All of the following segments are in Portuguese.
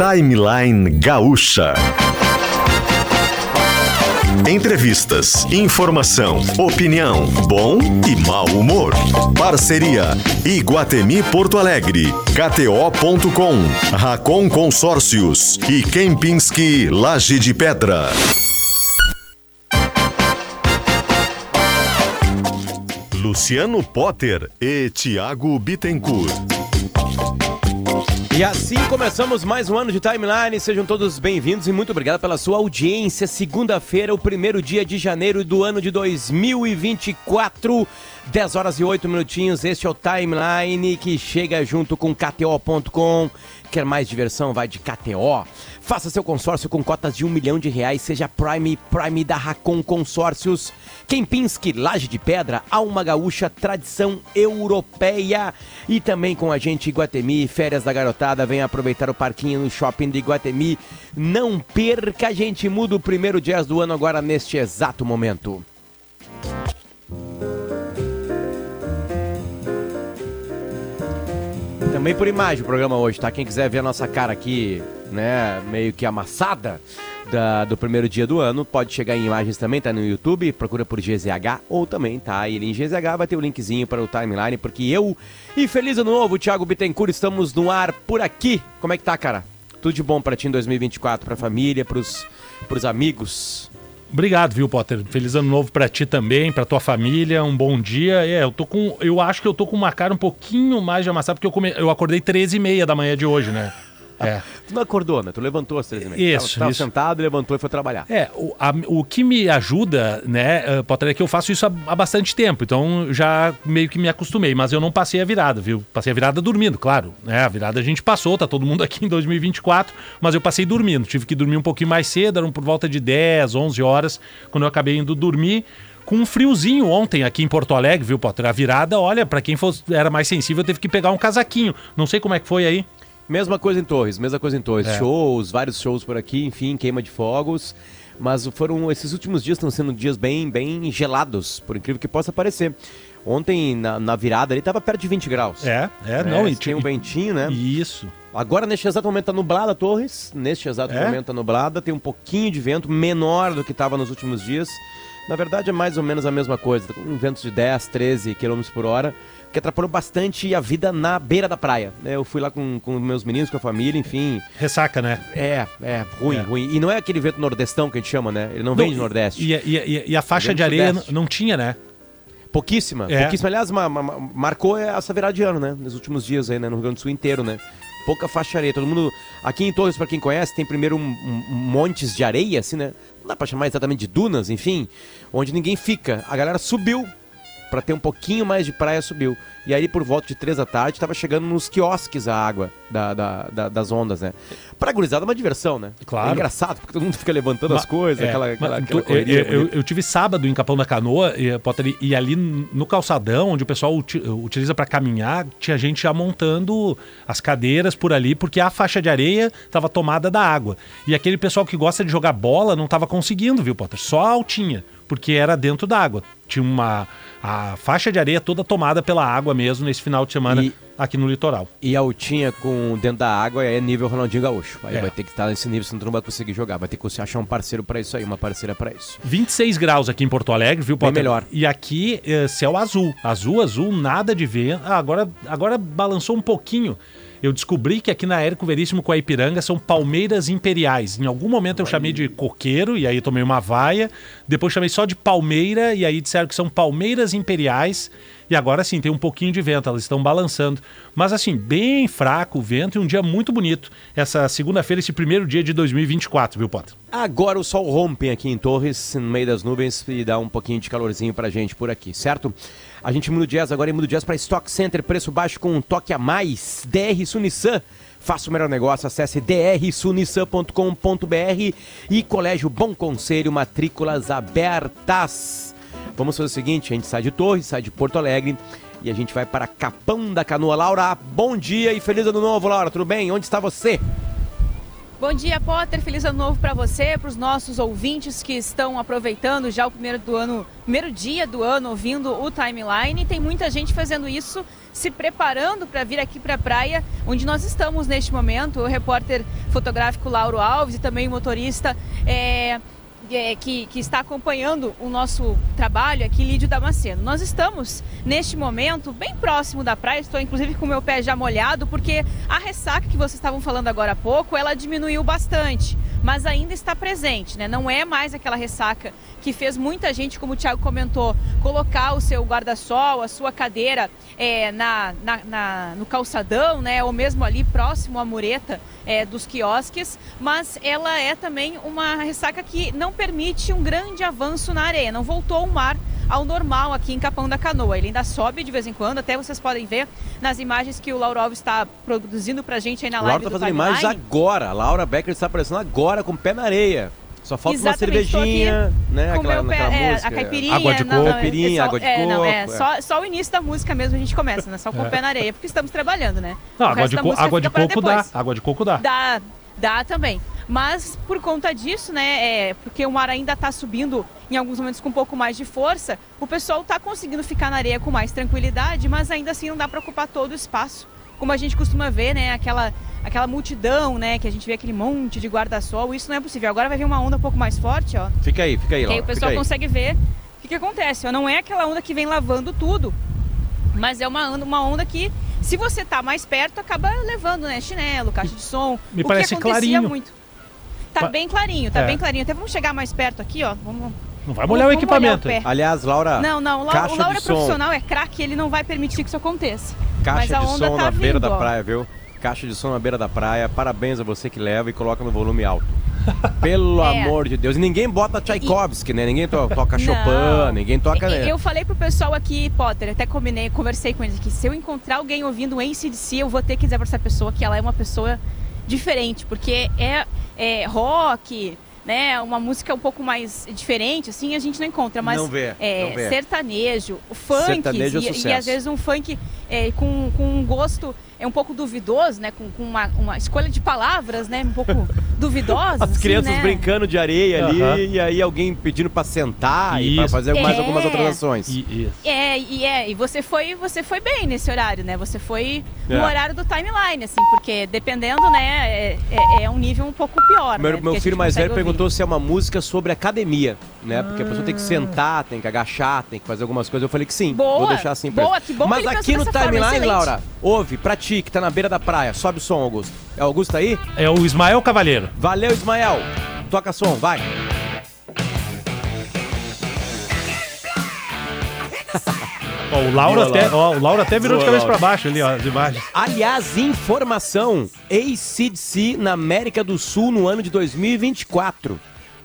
Timeline Gaúcha. Entrevistas, informação, opinião, bom e mau humor. Parceria Iguatemi Porto Alegre, KTO.com, Racon Consórcios e Kempinski Laje de Pedra. Luciano Potter e Tiago Bittencourt. E assim começamos mais um ano de Timeline. Sejam todos bem-vindos e muito obrigado pela sua audiência. Segunda-feira, o primeiro dia de janeiro do ano de 2024. 10 horas e 8 minutinhos. Este é o Timeline que chega junto com KTO.com. Quer mais diversão? Vai de KTO. Faça seu consórcio com cotas de um milhão de reais. Seja Prime Prime da Racon Consórcios. Kempinski, Laje de Pedra, Alma Gaúcha, tradição europeia. E também com a gente Iguatemi, férias da garotada, vem aproveitar o parquinho no shopping de Iguatemi. Não perca, a gente muda o primeiro dia do ano agora neste exato momento. Também por imagem o programa hoje, tá? Quem quiser ver a nossa cara aqui, né, meio que amassada, da, do primeiro dia do ano. Pode chegar em imagens também, tá no YouTube, procura por GZH ou também tá ele em GZH, vai ter o linkzinho para o timeline, porque eu e Feliz Ano Novo, Thiago Bittencourt, estamos no ar por aqui. Como é que tá, cara? Tudo de bom para ti em 2024, pra família, pros, pros amigos? Obrigado, viu, Potter? Feliz ano novo para ti também, para tua família, um bom dia. É, eu tô com, eu acho que eu tô com uma cara um pouquinho mais de amassada porque eu, come, eu acordei 13 e meia da manhã de hoje, né? É. Tu não acordou, né? Tu levantou às três e meia. Isso, tava, tava isso. sentado, levantou e foi trabalhar. É, o, a- o que me ajuda, né, uh, Potter, é que eu faço isso há, há bastante tempo, então já meio que me acostumei, mas eu não passei a virada, viu? Passei a virada dormindo, claro, né? A virada a gente passou, tá todo mundo aqui em 2024, mas eu passei dormindo, tive que dormir um pouquinho mais cedo, eram por volta de 10, 11 horas, quando eu acabei indo dormir. Com um friozinho ontem aqui em Porto Alegre, viu, Potter? A virada, olha, pra quem fosse, era mais sensível, teve que pegar um casaquinho. Não sei como é que foi aí. Mesma coisa em Torres, mesma coisa em Torres. É. Shows, vários shows por aqui, enfim, queima de fogos. Mas foram esses últimos dias estão sendo dias bem, bem gelados, por incrível que possa parecer. Ontem, na, na virada ali, tava perto de 20 graus. É, é, não, e tem um ventinho, né? Isso. Agora, neste exato momento, tá nublada, Torres. Neste exato É? momento tá nublada, tem um pouquinho de vento, menor do que estava nos últimos dias. Na verdade, é mais ou menos a mesma coisa, tá um vento de 10, 13 km por hora, que atrapalhou bastante a vida na beira da praia. né? Eu fui lá com, com meus meninos, com a família, enfim. Ressaca, né? É, é, ruim, É. ruim. E não é aquele vento nordestão que a gente chama, né? Ele não, vem de Nordeste. E, a- e e a- faixa do de areia Sudeste. não, não tinha, né? Pouquíssima, É. pouquíssima. Aliás, ma- ma- ma- marcou essa virada de ano, né? Nos últimos dias aí, né? No Rio Grande do Sul inteiro, né? Pouca faixa de areia. Todo mundo. Aqui em Torres, pra quem conhece, tem primeiro um, um- um montes de areia, assim, né? Não dá pra chamar exatamente de dunas, enfim. Onde ninguém fica. A galera subiu. Pra ter um pouquinho mais de praia, subiu. E aí, por volta de três da tarde, tava chegando nos quiosques a água da, da- da- das ondas, né? Pra gurizada é uma diversão, né? Claro. É engraçado, porque todo mundo fica levantando as Ma- coisas, é, aquela, mas aquela, aquela eu, correria eu- bonita. eu tive sábado em Capão da Canoa e, Potter, e- ali no calçadão, onde o pessoal uti- utiliza para caminhar, tinha gente já montando as cadeiras por ali, porque a faixa de areia estava tomada da água. E aquele pessoal que gosta de jogar bola não estava conseguindo, viu, Potter? Só a altinha, porque era dentro da água. Tinha uma. A faixa de areia toda tomada pela água mesmo nesse final de semana E- aqui no litoral. E a altinha com dentro da água é nível Ronaldinho Gaúcho. Aí É. vai ter que estar nesse nível, senão tu não vai conseguir jogar. Vai ter que achar um parceiro pra isso aí, uma parceira pra isso. 26 graus aqui em Porto Alegre, viu, Bem Potter? melhor. E aqui, eh, céu azul. Azul, azul, nada de vento. Ah, agora, agora balançou um pouquinho. Eu descobri que aqui na Érico Veríssimo com a Ipiranga são palmeiras imperiais. Em algum momento eu chamei de coqueiro e aí tomei uma vaia. Depois chamei só de palmeira e aí disseram que são palmeiras imperiais. E agora sim, tem um pouquinho de vento, elas estão balançando. Mas assim, bem fraco o vento e um dia muito bonito. Essa segunda-feira, esse primeiro dia de 2024, viu, Potter? Agora o sol rompe aqui em Torres, no meio das nuvens, e dá um pouquinho de calorzinho pra gente por aqui, certo? A gente muda o jazz agora e muda o jazz pra Stock Center, preço baixo com um toque a mais. DR Sunissan. Faça o melhor negócio, acesse drsunissan.com.br e Colégio Bom Conselho, matrículas abertas. Vamos fazer o seguinte, a gente sai de Torres, sai de Porto Alegre e a gente vai para Capão da Canoa. Laura, bom dia e feliz ano novo, Laura, tudo bem? Onde está você? Bom dia, Potter. Feliz ano novo para você, para os nossos ouvintes que estão aproveitando já o primeiro do ano, primeiro dia do ano, ouvindo o timeline. Tem muita gente fazendo isso, se preparando para vir aqui para a praia, onde nós estamos neste momento. O repórter fotográfico Lauro Alves e também o motorista. É é, que, que, está acompanhando o nosso trabalho aqui, Lídio Damasceno. Nós estamos, neste momento, bem próximo da praia, estou inclusive com o meu pé já molhado, porque a ressaca que vocês estavam falando agora há pouco, ela diminuiu bastante mas ainda está presente, né? Não é mais aquela ressaca que fez muita gente, como o Thiago comentou, colocar o seu guarda-sol, a sua cadeira é, na, na, na, no calçadão, né? Ou mesmo ali próximo à mureta é, dos quiosques, mas ela é também uma ressaca que não permite um grande avanço na areia, não voltou ao mar ao normal aqui em Capão da Canoa. Ele ainda sobe de vez em quando, até vocês podem ver nas imagens que o Lauro Alves está produzindo pra gente aí na live. Laura tá fazendo imagens agora. A Laura Becker está aparecendo agora com o pé na areia. Só falta Exatamente, uma cervejinha, né? Aquela, pé, é, a caipirinha, água de coco, não, caipirinha, é só, água de é, coco. Não, é, é. Só, só o início da música mesmo a gente começa, né? Só com o pé na areia, porque estamos trabalhando, né? Não, O água resto de, música água de coco dá. Água de coco dá. Dá, dá também. Mas por conta disso, né, é, porque o mar ainda está subindo em alguns momentos com um pouco mais de força, o pessoal está conseguindo ficar na areia com mais tranquilidade, mas ainda assim não dá para ocupar todo o espaço. Como a gente costuma ver, né, aquela, aquela multidão, né, que a gente vê aquele monte de guarda-sol, isso não é possível. Agora vai vir uma onda um pouco mais forte, ó. Fica aí, fica aí, Que aí Laura. o pessoal consegue ver o que, que acontece. ó. Não é aquela onda que vem lavando tudo, mas é uma onda, uma onda que, se você tá mais perto, acaba levando, né? Chinelo, caixa de som. Me o parece que acontecia clarinho. muito. Tá bem clarinho, tá É. bem clarinho. Até vamos chegar mais perto aqui, ó. Vamos, Não vai molhar o vamos equipamento. molhar o. Aliás, Laura, Não, não, o Lau- caixa o Laura é som. profissional, é craque, ele não vai permitir que isso aconteça. Mas caixa a de onda som tá na beira vindo, da ó. praia, viu? Caixa de som na beira da praia. Parabéns a você que leva e coloca no volume alto. Pelo É. amor de Deus. E ninguém bota Tchaikovsky, né? Ninguém to- toca Não. Chopin, ninguém toca, E- né? Eu falei pro pessoal aqui, Potter, até combinei, conversei com eles aqui, se eu encontrar alguém ouvindo um ACDC, eu vou ter que dizer pra essa pessoa que ela é uma pessoa diferente, porque é, é rock, né, uma música um pouco mais diferente, assim, a gente não encontra, mas Não vê, é, não vê. sertanejo, funk, Sertanejo é e, e às vezes um funk é, com, com um gosto é um pouco duvidoso, né, com, com uma, uma escolha de palavras, né, um pouco duvidosas, As assim, crianças né? brincando de areia ali Aham. e aí alguém pedindo pra sentar e pra Isso. fazer mais É. algumas outras ações. E- e- É, e é, e você foi, você foi bem nesse horário, né? Você foi no É. horário do timeline, assim, porque dependendo, né, é, é- é um nível um pouco pior. Meu, né, meu que filho mais velho ouvir. perguntou se é uma música sobre academia, né? Porque a pessoa tem que sentar, tem que agachar, tem que fazer algumas coisas. Eu falei que sim, Boa, vou deixar assim pra boa, que bom que Mas ele aqui no timeline. Laura, ouve, pra ti que tá na beira da praia, sobe o som, Augusto. É o Augusto aí? É o Ismael Cavalheiro. Valeu, Ismael. Toca som, vai. Ó, o, Lauro Boa, até, Laura. ó, o Lauro até virou Boa, de cabeça Laura. pra baixo ali, ó, as imagens. Aliás, informação: ACDC na América do Sul no ano de 2024.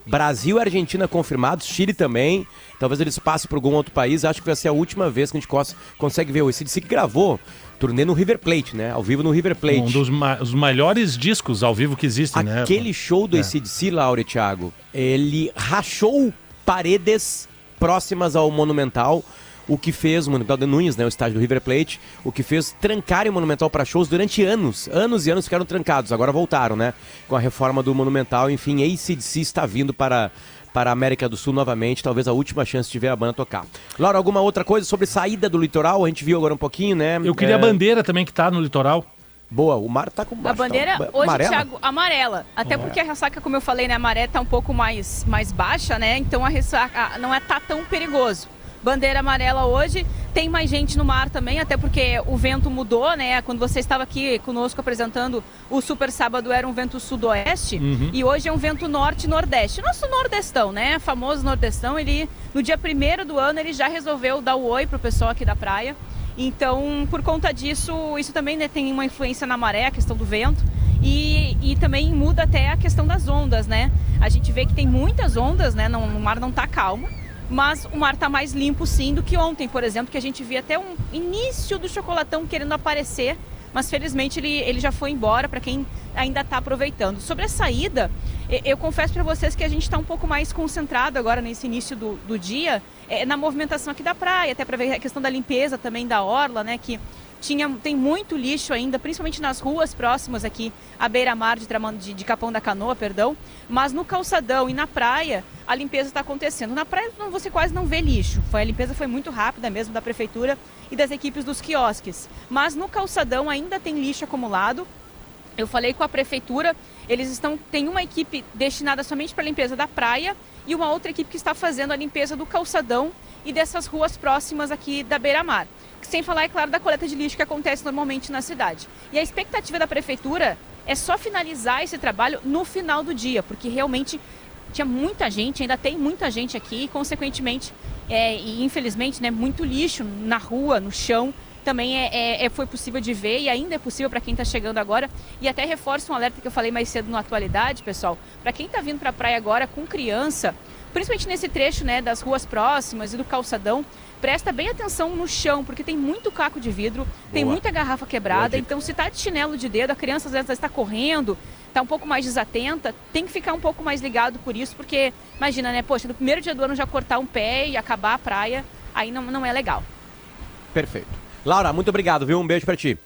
Brasil e Argentina confirmados, Chile também. Talvez eles passem por algum outro país. Acho que vai ser a última vez que a gente cons- consegue ver o ACDC que gravou turnê no River Plate, né? Ao vivo no River Plate. Um dos ma- os melhores discos ao vivo que existem, né? Aquele show do É. ACDC, Laura e Thiago, ele rachou paredes próximas ao Monumental, o que fez, o Monumental de Nunes, né, o estádio do River Plate, o que fez trancarem o Monumental para shows durante anos. Anos e anos ficaram trancados, agora voltaram, né? Com a reforma do Monumental, enfim, ACDC está vindo para para a América do Sul novamente, talvez a última chance de ver a banda tocar. Laura, alguma outra coisa sobre saída do litoral? A gente viu agora um pouquinho, né? Eu queria É, a bandeira também que tá no litoral. Boa, o mar tá com A bandeira tá, hoje, amarela? Thiago, amarela. Até porque a ressaca, como eu falei, né, a maré tá um pouco mais, mais baixa, né? Então a ressaca não é tá tão perigoso. Bandeira amarela hoje, tem mais gente no mar também, até porque o vento mudou, né? Quando você estava aqui conosco apresentando o Super Sábado era um vento sudoeste Uhum. e hoje é um vento norte-nordeste. Nosso nordestão, né? Famoso nordestão, ele no dia primeiro do ano ele já resolveu dar o oi pro pessoal aqui da praia. Então, por conta disso, isso também né, tem uma influência na maré, a questão do vento. E, e também muda até a questão das ondas, né? A gente vê que tem muitas ondas, né? Não, o mar não tá calmo, mas o mar tá mais limpo sim do que ontem, por exemplo, que a gente via até um início do chocolatão querendo aparecer, mas felizmente ele, ele já foi embora para quem ainda está aproveitando. Sobre a saída, eu confesso para vocês que a gente está um pouco mais concentrado agora nesse início do, do dia eh, na movimentação aqui da praia, até para ver a questão da limpeza também da orla, né? Que tinha, tem muito lixo ainda, principalmente nas ruas próximas aqui, à beira-mar de, de, de Capão da Canoa, perdão. Mas no calçadão e na praia, a limpeza está acontecendo. Na praia você quase não vê lixo. Foi, a limpeza foi muito rápida mesmo da prefeitura e das equipes dos quiosques. Mas no calçadão ainda tem lixo acumulado. Eu falei com a prefeitura, eles estão tem uma equipe destinada somente para a limpeza da praia e uma outra equipe que está fazendo a limpeza do calçadão e dessas ruas próximas aqui da beira-mar. Sem falar, é claro, da coleta de lixo que acontece normalmente na cidade. E a expectativa da prefeitura é só finalizar esse trabalho no final do dia, porque realmente tinha muita gente, ainda tem muita gente aqui, e consequentemente, é, e infelizmente, né, muito lixo na rua, no chão. Também é, é, é foi possível de ver e ainda é possível para quem está chegando agora. E até reforço um alerta que eu falei mais cedo na atualidade, pessoal. Para quem está vindo para a praia agora com criança, principalmente nesse trecho né, das ruas próximas e do calçadão, presta bem atenção no chão, porque tem muito caco de vidro, Boa. tem muita garrafa quebrada. Então, se está de chinelo de dedo, a criança às vezes está correndo, está um pouco mais desatenta, tem que ficar um pouco mais ligado por isso, porque imagina, né? Poxa, no primeiro dia do ano já cortar um pé e acabar a praia, aí não, não é legal. Perfeito. Laura, muito obrigado, viu? Um beijo para ti.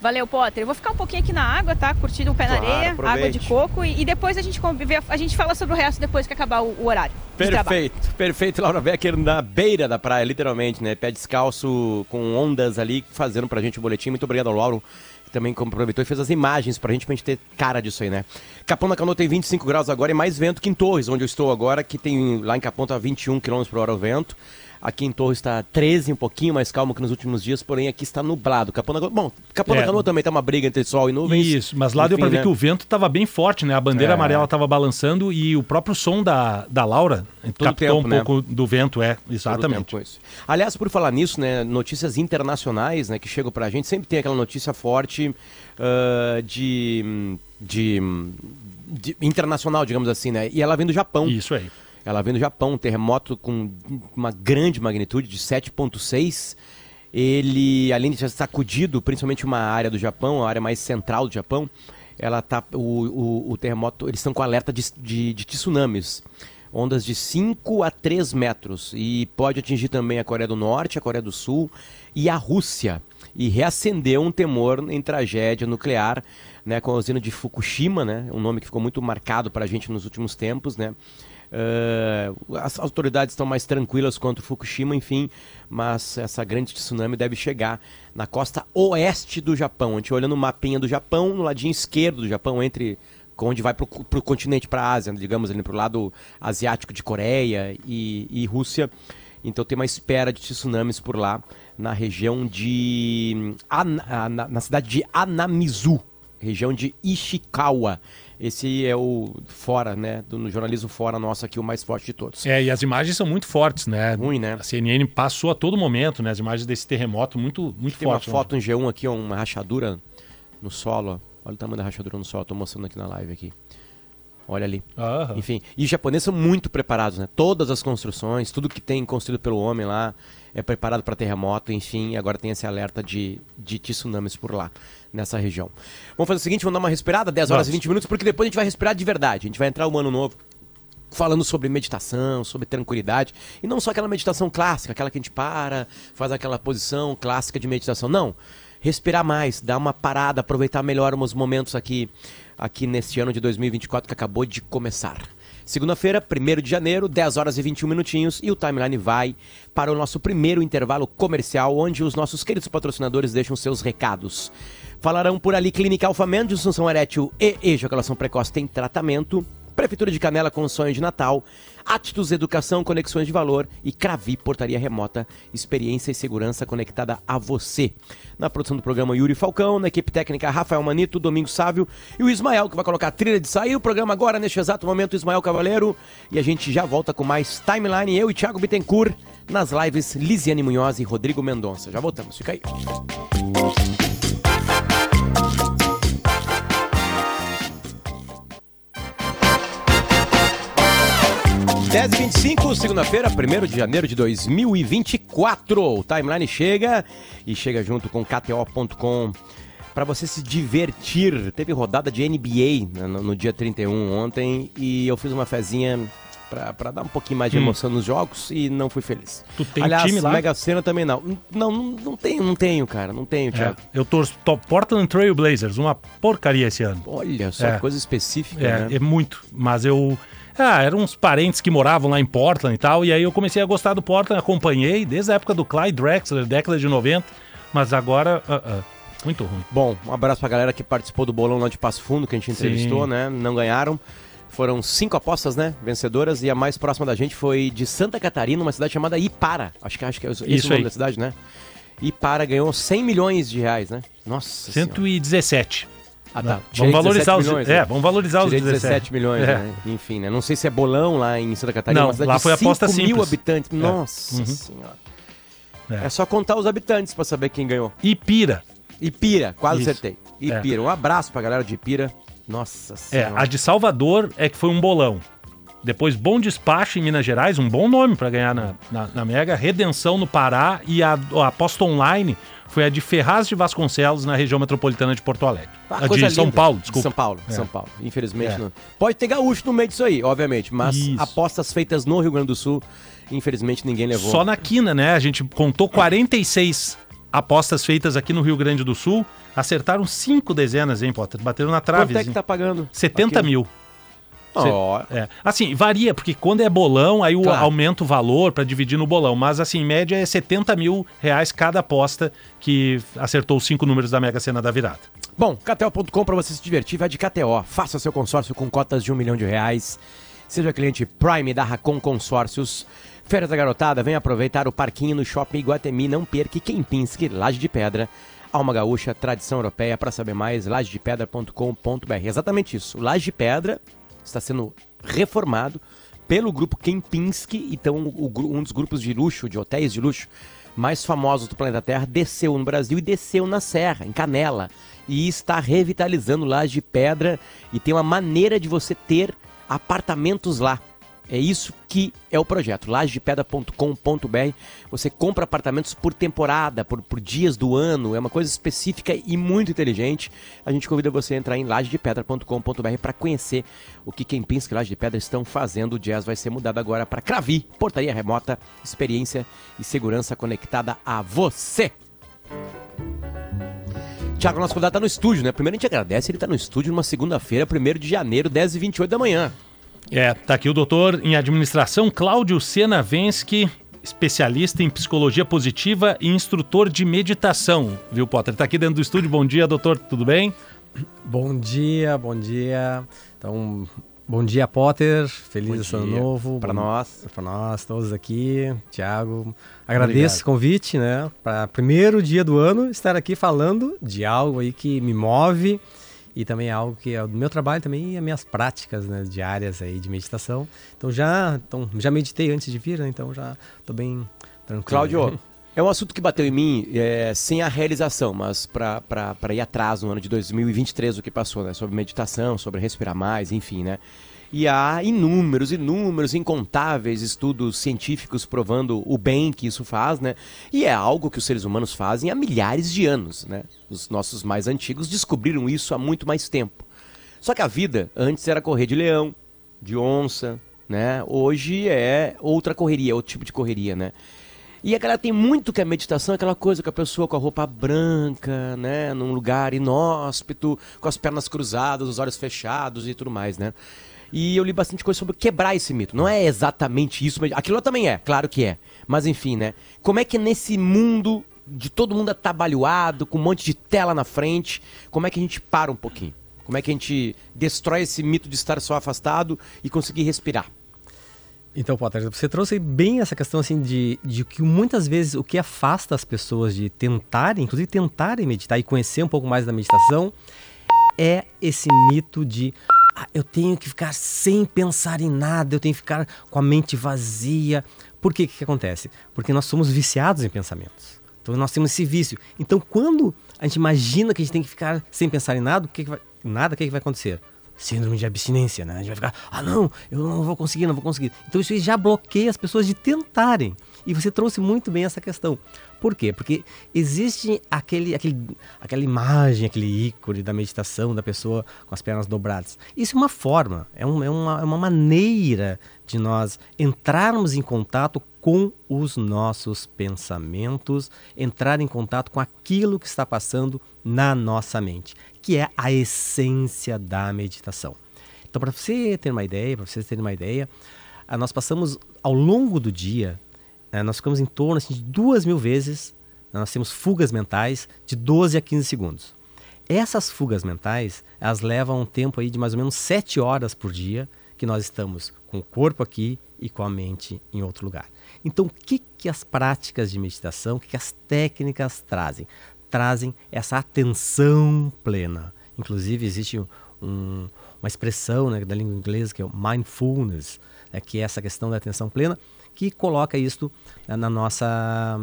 Valeu, Potter. Eu vou ficar um pouquinho aqui na água, tá? Curtindo o pé claro, na areia, aproveite. água de coco e, e, depois a gente a gente fala sobre o resto depois que acabar o, o horário. Perfeito, perfeito, Laura Becker na beira da praia, literalmente, né? Pé descalço com ondas ali, fazendo pra gente o boletim. Muito obrigado ao Lauro que também aproveitou e fez as imagens pra gente, pra gente ter cara disso aí, né? Capão da Canoa tem 25 graus agora e mais vento que em Torres, onde eu estou agora, que tem lá em Capão tá 21 km por hora o vento. Aqui em Torres está 13, um pouquinho mais calmo que nos últimos dias, porém aqui está nublado. Capão da bom, Capão é, da Canoa também está uma briga entre sol e nuvens. Isso, mas lá Enfim, deu para ver né? que o vento estava bem forte, né? A bandeira é. amarela estava balançando e o próprio som da, da Laura captou tempo, um né? pouco do vento, é, exatamente. Tempo, Aliás, por falar nisso, né, notícias internacionais, né, que chegam para a gente, sempre tem aquela notícia forte uh, de, de, de internacional, digamos assim, né? E ela vem do Japão. Isso aí. Ela vem do Japão, um terremoto com uma grande magnitude de 7,6. Ele, além de ter sacudido principalmente uma área do Japão, a área mais central do Japão, ela tá, o, o, o terremoto, eles estão com alerta de, de, de tsunamis ondas de 5 a 3 metros e pode atingir também a Coreia do Norte, a Coreia do Sul e a Rússia. E reacendeu um temor em tragédia nuclear, né, com a usina de Fukushima, né, um nome que ficou muito marcado para a gente nos últimos tempos, né, Uh, as autoridades estão mais tranquilas quanto Fukushima, enfim, mas essa grande tsunami deve chegar na costa oeste do Japão. A gente olha no mapinha do Japão, no ladinho esquerdo do Japão, entre onde vai para o continente, para a Ásia, digamos ali para o lado asiático de Coreia e, e Rússia. Então tem uma espera de tsunamis por lá, na região de. na, na cidade de Anamizu, região de Ishikawa. Esse é o fora, né? Do, no jornalismo fora nosso aqui, o mais forte de todos. É, e as imagens são muito fortes, né? Ruim, né? A CNN passou a todo momento, né? As imagens desse terremoto muito, muito Tem forte. Tem uma foto né? em G1 aqui, uma rachadura no solo. Olha o tamanho da rachadura no solo, tô mostrando aqui na live aqui. Olha ali. Uhum. Enfim, e os japoneses são muito preparados, né? Todas as construções, tudo que tem construído pelo homem lá é preparado para terremoto, enfim, agora tem esse alerta de, de tsunamis por lá nessa região. Vamos fazer o seguinte, vamos dar uma respirada, 10 horas Nossa. e 20 minutos, porque depois a gente vai respirar de verdade. A gente vai entrar um ano novo falando sobre meditação, sobre tranquilidade, e não só aquela meditação clássica, aquela que a gente para, faz aquela posição clássica de meditação. Não, respirar mais, dar uma parada, aproveitar melhor os momentos aqui aqui neste ano de 2024 que acabou de começar. Segunda-feira, 1 de janeiro, 10 horas e 21 minutinhos, e o timeline vai para o nosso primeiro intervalo comercial, onde os nossos queridos patrocinadores deixam seus recados. Falarão por ali Clínica Alfamento, disfunção erétil e ejaculação precoce tem tratamento. Prefeitura de Canela com sonho de Natal. Atitudes Educação, Conexões de Valor e Cravi Portaria Remota, experiência e segurança conectada a você. Na produção do programa Yuri Falcão, na equipe técnica Rafael Manito, Domingo Sávio e o Ismael, que vai colocar a trilha de sair. O programa agora, neste exato momento, Ismael Cavaleiro. E a gente já volta com mais Timeline, eu e Thiago Bittencourt, nas lives Lisiane Munhoz e Rodrigo Mendonça. Já voltamos, fica aí. 10h25, segunda-feira, 1 de janeiro de 2024. O timeline chega e chega junto com KTO.com para você se divertir. Teve rodada de NBA no, no dia 31 ontem e eu fiz uma fezinha pra, pra dar um pouquinho mais de Hum. emoção nos jogos e não fui feliz. Tu tem Aliás, time lá? Mega Sena também não. Não, não, não tenho, não tenho, cara. Não tenho, É, Thiago. eu torço to- Portland Trail Blazers, uma porcaria esse ano. Olha só, É. coisa específica, É, né? é muito. Mas eu. Ah, eram uns parentes que moravam lá em Portland e tal. E aí eu comecei a gostar do Portland, acompanhei desde a época do Clyde Drexler, década de 90. Mas agora. ah, ah, muito ruim. Bom, um abraço pra galera que participou do bolão lá de Passo Fundo, que a gente Sim. entrevistou, né? Não ganharam. Foram cinco apostas, né? Vencedoras. E a mais próxima da gente foi de Santa Catarina, uma cidade chamada Ipara. Acho que, acho que é esse Isso o nome aí. da cidade, né? Ipara ganhou 100 milhões de reais, né? Nossa Senhora. 117. Ah, né? tá. Vamos valorizar 17 os. milhões, é, né? vamos valorizar os Tirei 17, 17 milhões, É. né? Enfim, né? Não sei se é bolão lá em Santa Catarina, Não, lá foi aposta 5 mil simples. habitantes. É. Nossa Uhum. Senhora. É. É. só contar os habitantes pra saber quem ganhou. Ipira. Ipira, quase Isso. acertei. Ipira, um abraço pra galera de Ipira. Nossa É, Senhora. a de Salvador é que foi um bolão. Depois, Bom Despacho em Minas Gerais, um bom nome para ganhar na, na, na Mega. Redenção no Pará e a, a aposta online foi a de Ferraz de Vasconcelos na região metropolitana de Porto Alegre. Ah, a de São linda. Paulo, De desculpa. São Paulo, É. São Paulo. Infelizmente É. não. Pode ter gaúcho no meio disso aí, obviamente, mas Isso. apostas feitas no Rio Grande do Sul, infelizmente ninguém levou. Só na quina, né? A gente contou 46 apostas feitas aqui no Rio Grande do Sul. Acertaram cinco dezenas, hein, Potter? Bateram na trave. Quanto é que tá pagando? 70 Aquilo? mil. Cê- Ó, É. Assim, varia, porque quando é bolão, aí Claro. aumenta o valor para dividir no bolão. Mas, assim, em média é 70 mil reais cada aposta que acertou os cinco números da Mega Sena da virada. Bom, KTO.com para você se divertir, vai de KTO. Faça seu consórcio com cotas de um milhão de reais. Seja cliente Prime da Racon Consórcios. Férias da Garotada, vem aproveitar o parquinho no Shopping Iguatemi. Não perca quem Pinski, Laje de Pedra. Alma Gaúcha, tradição europeia. Para saber mais, lajedepedra.com.br. Exatamente isso. Laje de Pedra está sendo reformado pelo grupo Kempinski. Então, o um dos grupos de luxo, de hotéis de luxo mais famosos do planeta Terra, desceu no Brasil e desceu na Serra, em Canela. E está revitalizando Laje de Pedra e tem uma maneira de você ter apartamentos lá. É isso que é o projeto, lajedepedra.com.br. Você compra apartamentos por temporada, por, por dias do ano, é uma coisa específica e muito inteligente. A gente convida você a entrar em lajedepedra.com.br para conhecer o que quem pensa que Laje de Pedra estão fazendo. O Jazz vai ser mudado agora para Cravi, portaria remota, experiência e segurança conectada a você. Tiago, nosso convidado tá no estúdio, né? Primeiro a gente agradece, ele tá no estúdio numa segunda-feira, 1 de janeiro, 10h28 da manhã. É, tá aqui o doutor em administração Cláudio Senavensky, especialista em psicologia positiva e instrutor de meditação, viu, Potter? Tá aqui dentro do estúdio. Bom dia, doutor, tudo bem? Bom dia, bom dia. Então, bom dia, Potter. Feliz Bom ano dia novo. Bom- nós. Pra nós todos aqui. Tiago, agradeço Obrigado. o convite, né? Para primeiro dia do ano estar aqui falando de algo aí que me move e também é algo que é do meu trabalho também e as minhas práticas né, diárias aí de meditação. Então já, então, já meditei antes de vir, né? Então já tô bem tranquilo. Cláudio, é um assunto que bateu em mim é, sem a realização, mas para ir atrás no ano de 2023, o que passou, né? Sobre meditação, sobre respirar mais, enfim, né? E há inúmeros, inúmeros, incontáveis estudos científicos provando o bem que isso faz, né? E é algo que os seres humanos fazem há milhares de anos, né? Os nossos mais antigos descobriram isso há muito mais tempo. Só que a vida antes era correr de leão, de onça, né? Hoje é outra correria, outro tipo de correria, né? E a galera tem muito que a meditação é aquela coisa com a pessoa com a roupa branca, né? Num lugar inóspito, com as pernas cruzadas, os olhos fechados e tudo mais, né? E eu li bastante coisa sobre quebrar esse mito. Não é exatamente isso, mas aquilo também é, claro que é. Mas enfim, né? Como é que nesse mundo de todo mundo atabalhoado, com um monte de tela na frente, como é que a gente para um pouquinho? Como é que a gente destrói esse mito de estar só afastado e conseguir respirar? Então, Potter, você trouxe bem essa questão assim de, de que muitas vezes o que afasta as pessoas de tentarem, inclusive tentarem meditar e conhecer um pouco mais da meditação, é esse mito de "Ah, eu tenho que ficar sem pensar em nada, eu tenho que ficar com a mente vazia. Por que que, acontece? Porque nós somos viciados em pensamentos. Então nós temos esse vício. Então quando a gente imagina que a gente tem que ficar sem pensar em nada, o que, que vai, nada, o que, que vai acontecer? síndrome de abstinência, né? A gente vai ficar, ah não, eu não vou conseguir, não vou conseguir. Então isso já bloqueia as pessoas de tentarem. E você trouxe muito bem essa questão. Por quê? Porque existe aquele, aquele, aquela imagem, aquele ícone da meditação da pessoa com as pernas dobradas. Isso é uma forma, é, um, é, uma, é uma maneira de nós entrarmos em contato com os nossos pensamentos, entrar em contato com aquilo que está passando na nossa mente, que é a essência da meditação. Então, para você ter uma ideia, para vocês terem uma ideia, nós passamos ao longo do dia, né, nós ficamos em torno assim, de duas mil vezes, né, nós temos fugas mentais de 12 a 15 segundos. Essas fugas mentais, elas levam um tempo aí de mais ou menos 7 horas por dia, que nós estamos com o corpo aqui e com a mente em outro lugar. Então, o que, que as práticas de meditação, o que, que as técnicas trazem? Trazem essa atenção plena. Inclusive, existe um, uma expressão né, da língua inglesa que é o mindfulness, né, que é essa questão da atenção plena, que coloca isso né, na nossa.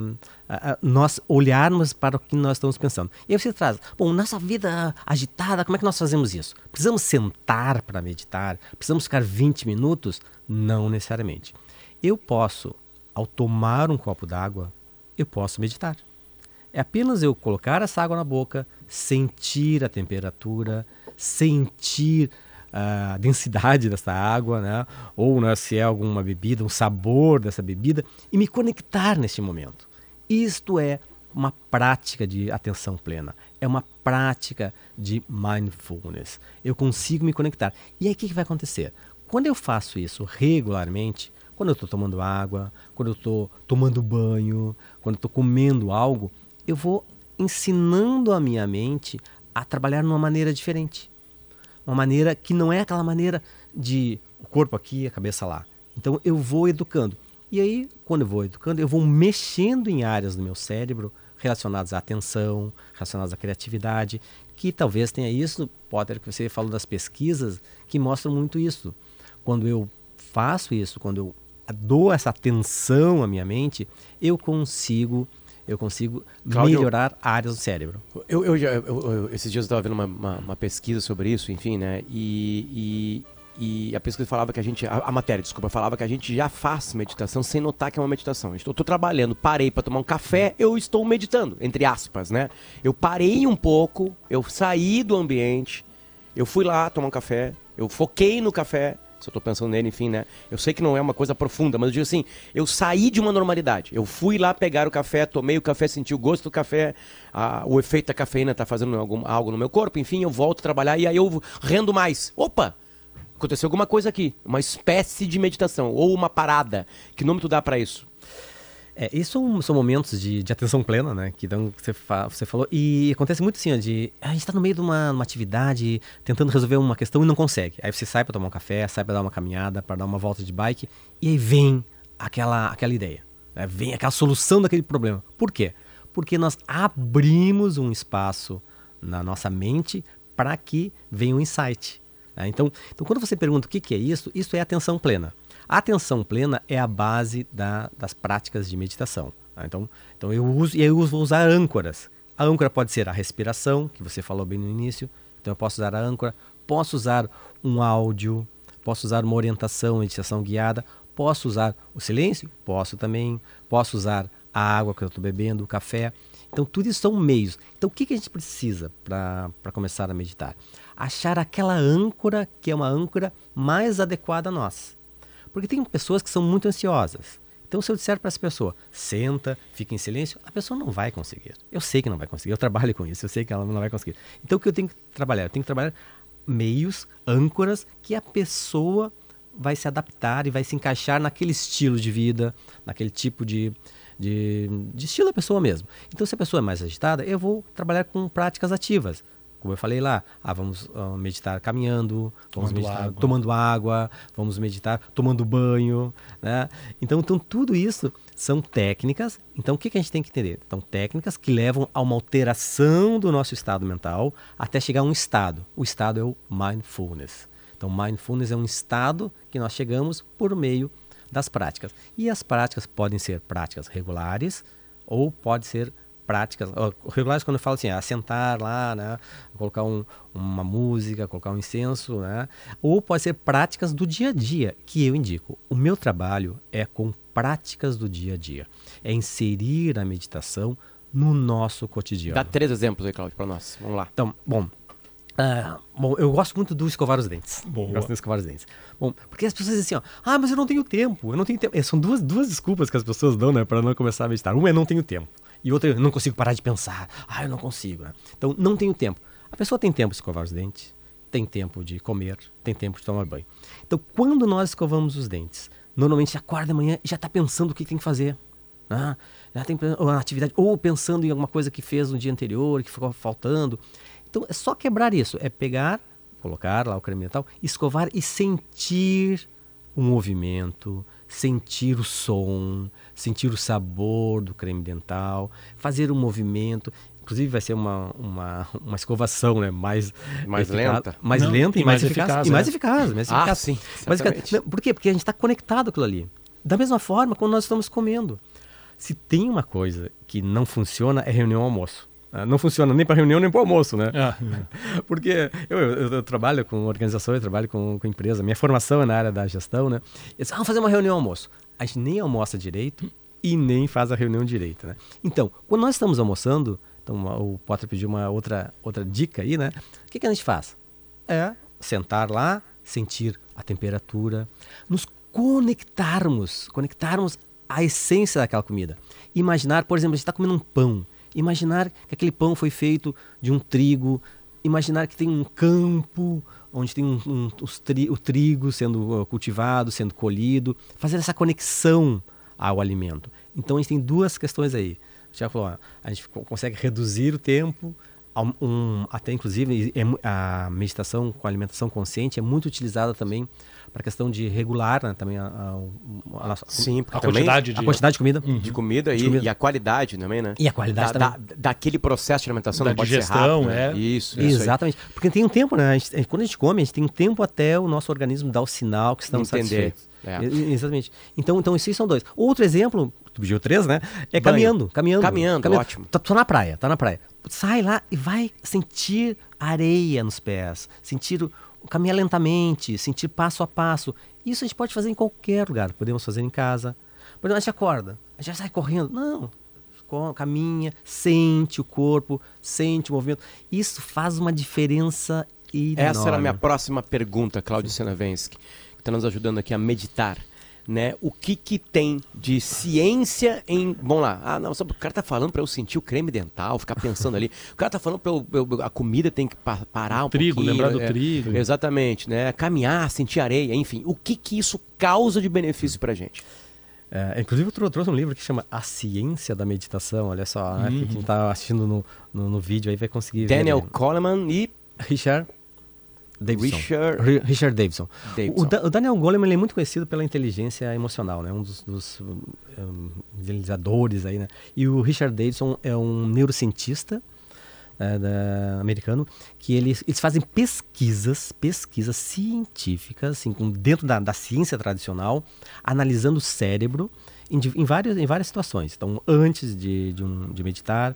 nós olharmos para o que nós estamos pensando. E aí você traz, bom, nossa vida agitada, como é que nós fazemos isso? Precisamos sentar para meditar? Precisamos ficar 20 minutos? Não necessariamente. Eu posso ao tomar um copo d'água, eu posso meditar. É apenas eu colocar essa água na boca, sentir a temperatura, sentir a densidade dessa água, né? ou né, se é alguma bebida, um sabor dessa bebida, e me conectar neste momento. Isto é uma prática de atenção plena, é uma prática de mindfulness. Eu consigo me conectar. E aí o que, que vai acontecer? Quando eu faço isso regularmente, quando eu estou tomando água, quando eu estou tomando banho, quando eu estou comendo algo, eu vou ensinando a minha mente a trabalhar de uma maneira diferente. Uma maneira que não é aquela maneira de o corpo aqui, a cabeça lá. Então eu vou educando. E aí, quando eu vou educando, eu vou mexendo em áreas do meu cérebro relacionadas à atenção, relacionadas à criatividade, que talvez tenha isso, Potter, que você falou das pesquisas, que mostram muito isso. Quando eu faço isso, quando eu dou essa atenção à minha mente, eu consigo eu consigo Cláudio, melhorar áreas do cérebro. Eu, eu, já, eu, eu esses dias eu estava vendo uma, uma, uma, pesquisa sobre isso, enfim, né? E, e, e a pesquisa falava que a gente, a, a, matéria, desculpa, falava que a gente já faz meditação sem notar que é uma meditação. Eu estou trabalhando, parei para tomar um café, eu estou meditando, entre aspas, né? Eu parei um pouco, eu saí do ambiente, eu fui lá tomar um café, eu foquei no café, se eu estou pensando nele, enfim, né? Eu sei que não é uma coisa profunda, mas eu digo assim, eu saí de uma normalidade. Eu fui lá pegar o café, tomei o café, senti o gosto do café, a, o efeito da cafeína está fazendo algum, algo no meu corpo, enfim, eu volto a trabalhar e aí eu rendo mais. Opa! Aconteceu alguma coisa aqui, uma espécie de meditação ou uma parada. Que nome tu dá para isso? É, isso são, são momentos de, de, atenção plena, né? Que você, fa, você falou. E acontece muito assim, ó, de a gente está no meio de uma, uma, atividade, tentando resolver uma questão e não consegue. Aí você sai para tomar um café, sai para dar uma caminhada, para dar uma volta de bike, e aí vem aquela, aquela ideia. Né? Vem aquela solução daquele problema. Por quê? Porque nós abrimos um espaço na nossa mente para que venha um insight. Né? Então, então, quando você pergunta o que, que é isso, isso é atenção plena. A atenção plena é a base da, das práticas de meditação. Tá? Então, então eu uso e eu vou usar âncoras. A âncora pode ser a respiração, que você falou bem no início. Então eu posso usar a âncora, posso usar um áudio, posso usar uma orientação, meditação guiada, posso usar o silêncio, posso também, posso usar a água que eu estou bebendo, o café. Então tudo isso são meios. Então o que, que a gente precisa para começar a meditar? Achar aquela âncora que é uma âncora mais adequada a nós. Porque tem pessoas que são muito ansiosas. Então, se eu disser para essa pessoa, senta, fica em silêncio, a pessoa não vai conseguir. Eu sei que não vai conseguir, eu trabalho com isso, eu sei que ela não vai conseguir. Então, o que eu tenho que trabalhar? Eu tenho que trabalhar meios, âncoras, que a pessoa vai se adaptar e vai se encaixar naquele estilo de vida, naquele tipo de, de, de estilo da pessoa mesmo. Então, se a pessoa é mais agitada, eu vou trabalhar com práticas ativas como eu falei lá, ah, vamos uh, meditar caminhando, vamos tomando meditar água. tomando água, vamos meditar tomando banho, né? Então, então tudo isso são técnicas. Então o que, que a gente tem que entender? Então técnicas que levam a uma alteração do nosso estado mental até chegar a um estado. O estado é o mindfulness. Então mindfulness é um estado que nós chegamos por meio das práticas. E as práticas podem ser práticas regulares ou pode ser práticas. Regulares, quando eu falo assim, ah, sentar lá, né? Colocar um- uma música, colocar um incenso, né? Ou pode ser práticas do dia a dia, que eu indico. O meu trabalho é com práticas do dia a dia. É inserir a meditação no nosso cotidiano. Dá três exemplos aí, Claudio, pra nós. Vamos lá. Então, bom. ah, bom, eu gosto muito do escovar os dentes. Boa. Eu gosto do escovar os dentes. Bom, porque as pessoas dizem assim, ó, ah, mas eu não tenho tempo, eu não tenho tempo. Eh, São duas, duas desculpas que as pessoas dão, né, para não começar a meditar. Uma é não tenho tempo. E outra é não consigo parar de pensar. Ah, eu não consigo. né? Então, não tenho tempo. A pessoa tem tempo de escovar os dentes, tem tempo de comer, tem tempo de tomar banho. Então, quando nós escovamos os dentes, normalmente acorda de manhã e já está pensando o que tem que fazer. Ah, já tem uma atividade, ou pensando em alguma coisa que fez no dia anterior, que ficou faltando. Então é só quebrar isso, é pegar, colocar lá o creme dental, escovar e sentir o movimento, sentir o som, sentir o sabor do creme dental, fazer um movimento. Inclusive vai ser uma, uma, uma escovação né? mais, Mais eficaz- lenta? mais Não, lenta e, e mais, mais eficaz. eficaz, e mais é. eficaz. Mais Ah, eficaz. sim, Mais eficaz. Por quê? Porque a gente está conectado aquilo ali. Da mesma forma, quando nós estamos comendo. Se tem uma coisa que não funciona, é reunião almoço. Ah, Não funciona nem para reunião nem para almoço, né? Ah, Porque eu, eu- eu trabalho com organização, eu trabalho com, com empresa. Minha formação é na área da gestão, né? Eles ah, vamos fazer uma reunião almoço. A gente nem almoça direito e nem faz a reunião direito, né? Então, quando nós estamos almoçando, então o Potter pediu uma outra, outra dica aí, né? O que, que a gente faz? É sentar lá, sentir a temperatura, nos conectarmos, conectarmos à essência daquela comida. Imaginar, por exemplo, a gente está comendo um pão. Imaginar que aquele pão foi feito de um trigo. Imaginar que tem um campo onde tem um, um- tri- o trigo sendo uh, cultivado, sendo colhido. Fazer essa conexão ao alimento. Então a gente tem duas questões aí. Já falou, a gente co- consegue reduzir o tempo, um- até inclusive é a meditação com alimentação consciente é muito utilizada também para a questão de regular né, também a, a- a nossa- Sim, a também quantidade de... a quantidade de comida. de comida, De e, comida. e a qualidade também, né? E a qualidade da, também. da- daquele processo de alimentação Da não pode ser digestão, rápido, né? é. Isso, aí. Exatamente. Porque tem um tempo, né? A gente- a- quando a gente come, a gente tem um tempo até o nosso organismo dar o sinal que estamos Entender. satisfeitos. É. Exatamente. Então, então, esses são dois. Outro exemplo, tu pediu três, né? É Banho. caminhando. Caminhando. Caminhando, ótimo. Tá, tô na praia, tá na praia. Sai lá e vai sentir areia nos pés. Sentir o, caminhar lentamente, sentir passo a passo. Isso a gente pode fazer em qualquer lugar. Podemos fazer em casa. Exemplo, a gente acorda, a gente já sai correndo. Não. Caminha, sente o corpo, sente o movimento. Isso faz uma diferença enorme. Essa era a minha próxima pergunta, Claudio Senavensky, que está nos ajudando aqui a meditar. Né? O que que tem de ciência em... Vamos lá. Ah, não, só- o cara tá falando para eu sentir o creme dental, ficar pensando ali. O cara tá falando para eu, eu- a comida tem que pa- parar um trigo, pouquinho. lembrar do é, trigo. Exatamente, né? Caminhar, sentir areia, enfim. O que que isso causa de benefício pra gente? É, inclusive, eu trou- trouxe um livro que chama A Ciência da Meditação. Olha só, né? que quem está assistindo no, no, no vídeo aí vai conseguir Daniel ver. Coleman e Richard Davidson. Richard- Ri- Richard Davidson. Davidson. O, Da- o Daniel Goleman é muito conhecido pela inteligência emocional, né? Um dos, dos um, idealizadores aí, né? E o Richard Davidson é um neurocientista é, da- americano que eles, eles fazem pesquisas, pesquisas científicas, assim, com- dentro da, da ciência tradicional, analisando o cérebro em, em, várias, em várias situações. Então, antes de, de, um- de meditar,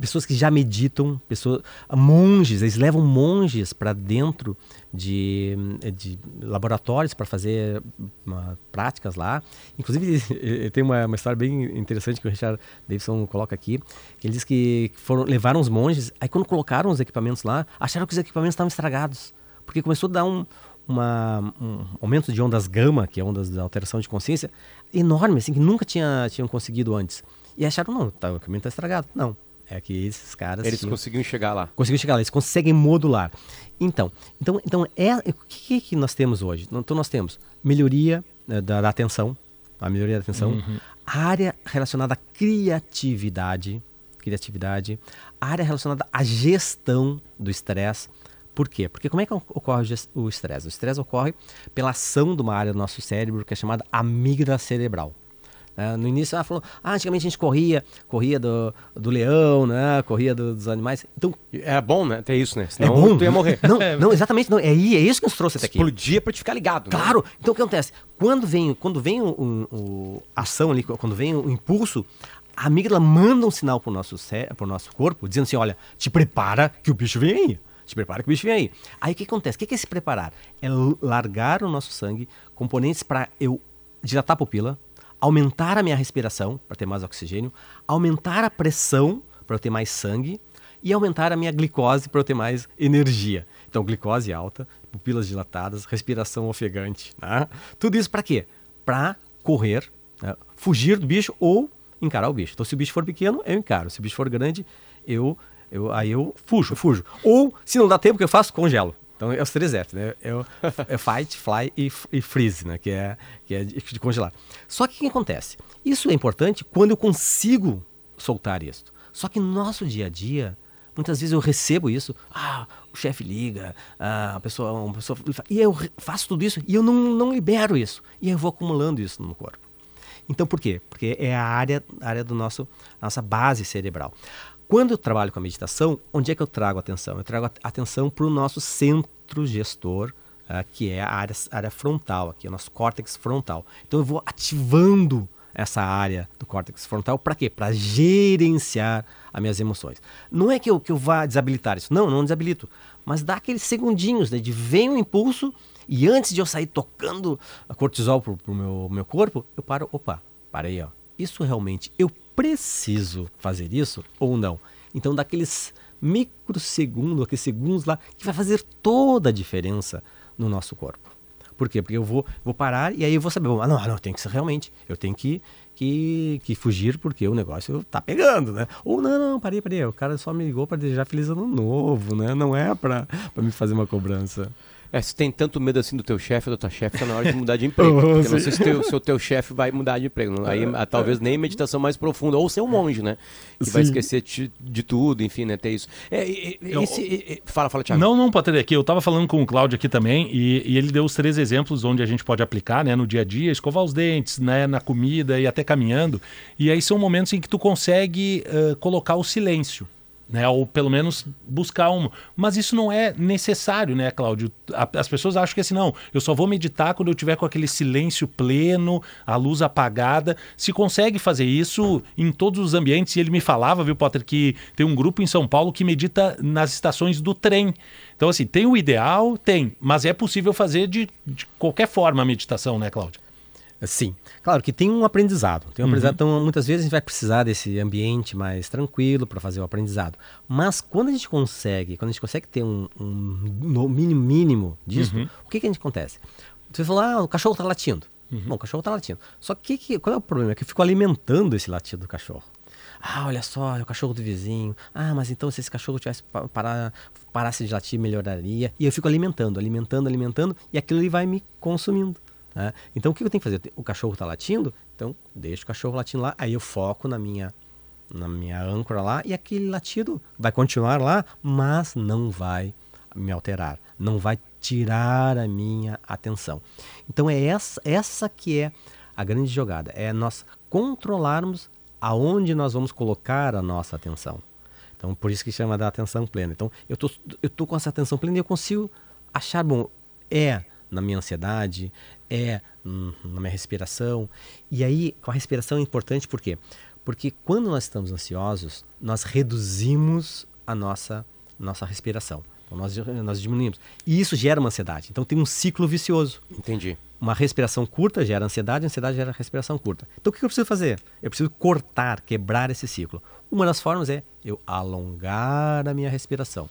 pessoas que já meditam, pessoas, monges, eles levam monges para dentro de, de laboratórios para fazer uma, práticas lá. Inclusive, tem uma, uma história bem interessante que o Richard Davidson coloca aqui. que Ele diz que foram, levaram os monges, aí quando colocaram os equipamentos lá, acharam que os equipamentos estavam estragados. Porque começou a dar um, uma- um aumento de ondas gama, que é ondas de alteração de consciência, enorme, assim, que nunca tinha, tinham conseguido antes. E acharam, não, tá, o equipamento está estragado. Não, é que esses caras... eles tinham- conseguiram chegar lá. conseguiu chegar lá, eles conseguem modular. Então, então, então é, o que, que nós temos hoje? Então nós temos melhoria né, da, da atenção, a melhoria da atenção, a área relacionada à criatividade, criatividade, área relacionada à gestão do estresse. Por quê? Porque como é que ocorre o estresse? O estresse ocorre pela ação de uma área do nosso cérebro que é chamada amígdala cerebral. Né? no início, ela falou, ah, antigamente a gente corria, corria do, do leão, né? corria do- dos animais. Então, Era bom, né? Ter isso, né? é Senão bom. tu ia morrer. Não, não exatamente. Não. É, é isso que nos trouxe até aqui. Explodia pra te ficar ligado. né? Claro. Então o que acontece? Quando vem, quando vem o, o- o- a ação ali, quando vem o impulso, a amígdala manda um sinal pro nosso, pro nosso corpo, dizendo assim, olha, te prepara que o bicho vem aí. Te prepara que o bicho vem aí. Aí o que acontece? O que é se preparar? É largar o nosso sangue, componentes para eu dilatar a pupila, aumentar a minha respiração, para ter mais oxigênio, aumentar a pressão, para eu ter mais sangue, e aumentar a minha glicose, para eu ter mais energia. Então, glicose alta, pupilas dilatadas, respiração ofegante. Né? Tudo isso para quê? Para correr, né? fugir do bicho ou encarar o bicho. Então, se o bicho for pequeno, eu encaro. Se o bicho for grande, eu, eu aí eu fujo, fujo. Ou, se não dá tempo, o que eu faço? Congelo. Então, é os três F, né? Eu, é fight, fly e, e, freeze, né? Que é, que é de, congelar. Só que o que acontece? Isso é importante quando eu consigo soltar isso. Só que no nosso dia a dia, muitas vezes eu recebo isso. Ah, o chefe liga, ah, a pessoa, uma pessoa... E eu faço tudo isso e eu não, não libero isso. E eu vou acumulando isso no corpo. Então, por quê? Porque é a área, área do nosso, nossa base cerebral. Quando eu trabalho com a meditação, onde é que eu trago atenção? Eu trago atenção para o nosso centro gestor, uh, que é a área, área frontal, aqui, o nosso córtex frontal. Então eu vou ativando essa área do córtex frontal para quê? Para gerenciar as minhas emoções. Não é que eu, que eu vá desabilitar isso, não, não desabilito, mas dá aqueles segundinhos né, de vem um impulso e antes de eu sair tocando a cortisol para o meu, meu corpo, eu paro, opa, parei, ó. Isso realmente eu preciso fazer isso ou não? Então, daqueles microsegundos, aqueles segundos lá, que vai fazer toda a diferença no nosso corpo. Por quê? Porque eu vou, vou parar e aí eu vou saber, ah, não, não, tem que ser realmente, eu tenho que, que, que fugir porque o negócio tá pegando, né? Ou não, não, parei, parei, o cara só me ligou para desejar feliz ano novo, né? Não é para me fazer uma cobrança. É, se tem tanto medo assim do teu chefe ou da tua chefe, tá na hora de mudar de emprego. porque não sei se, teu, se o teu chefe vai mudar de emprego. Aí é. talvez nem meditação mais profunda. Ou ser um monge, né? Que Sim. vai esquecer de, de, tudo, enfim, né? Ter isso. É, esse, fala, fala, Thiago. Não, não, Patrícia, aqui. Eu tava falando com o Cláudio aqui também, e, e, ele deu os três exemplos onde a gente pode aplicar, né? No dia a dia, escovar os dentes, né? Na comida e até caminhando. E aí são momentos em que tu consegue uh, colocar o silêncio né? Ou pelo menos buscar um. Mas isso não é necessário, né, Cláudio? As pessoas acham que assim, não, eu só vou meditar quando eu tiver com aquele silêncio pleno, a luz apagada. Se consegue fazer isso em todos os ambientes, e ele me falava, viu, Potter, que tem um grupo em São Paulo que medita nas estações do trem. Então, assim, tem o ideal? Tem, mas é possível fazer de, de qualquer forma a meditação, né, Cláudio? Sim, claro que tem um aprendizado. Tem um uhum. aprendizado, então muitas vezes a gente vai precisar desse ambiente mais tranquilo para fazer o aprendizado. Mas quando a gente consegue, quando a gente consegue ter um, um mínimo mínimo disso, uhum. o que, que a gente acontece? Você falou, ah, o cachorro está latindo. Uhum. Bom, o cachorro está latindo. Só que, que qual é o problema? É que eu fico alimentando esse latido do cachorro. Ah, olha só, é o cachorro do vizinho. Ah, mas então se esse cachorro tivesse parar, parasse de latir, melhoraria. E eu fico alimentando, alimentando, alimentando, e aquilo ali vai me consumindo. Né? Então o que eu tenho que fazer? O cachorro está latindo, então deixa o cachorro latindo lá, aí eu foco na minha na minha âncora lá e aquele latido vai continuar lá, mas não vai me alterar, não vai tirar a minha atenção. Então é essa, essa que é a grande jogada, é nós controlarmos aonde nós vamos colocar a nossa atenção. Então por isso que chama da atenção plena. Então eu tô, eu tô com essa atenção plena e eu consigo achar bom é na minha ansiedade, é hum, na minha respiração. E aí, com a respiração é importante por quê? Porque quando nós estamos ansiosos, nós reduzimos a nossa, nossa respiração. Então nós, nós diminuímos. E isso gera uma ansiedade. Então tem um ciclo vicioso. Entendi. Uma respiração curta gera ansiedade, ansiedade gera respiração curta. Então o que eu preciso fazer? Eu preciso cortar, quebrar esse ciclo. Uma das formas é eu alongar a minha respiração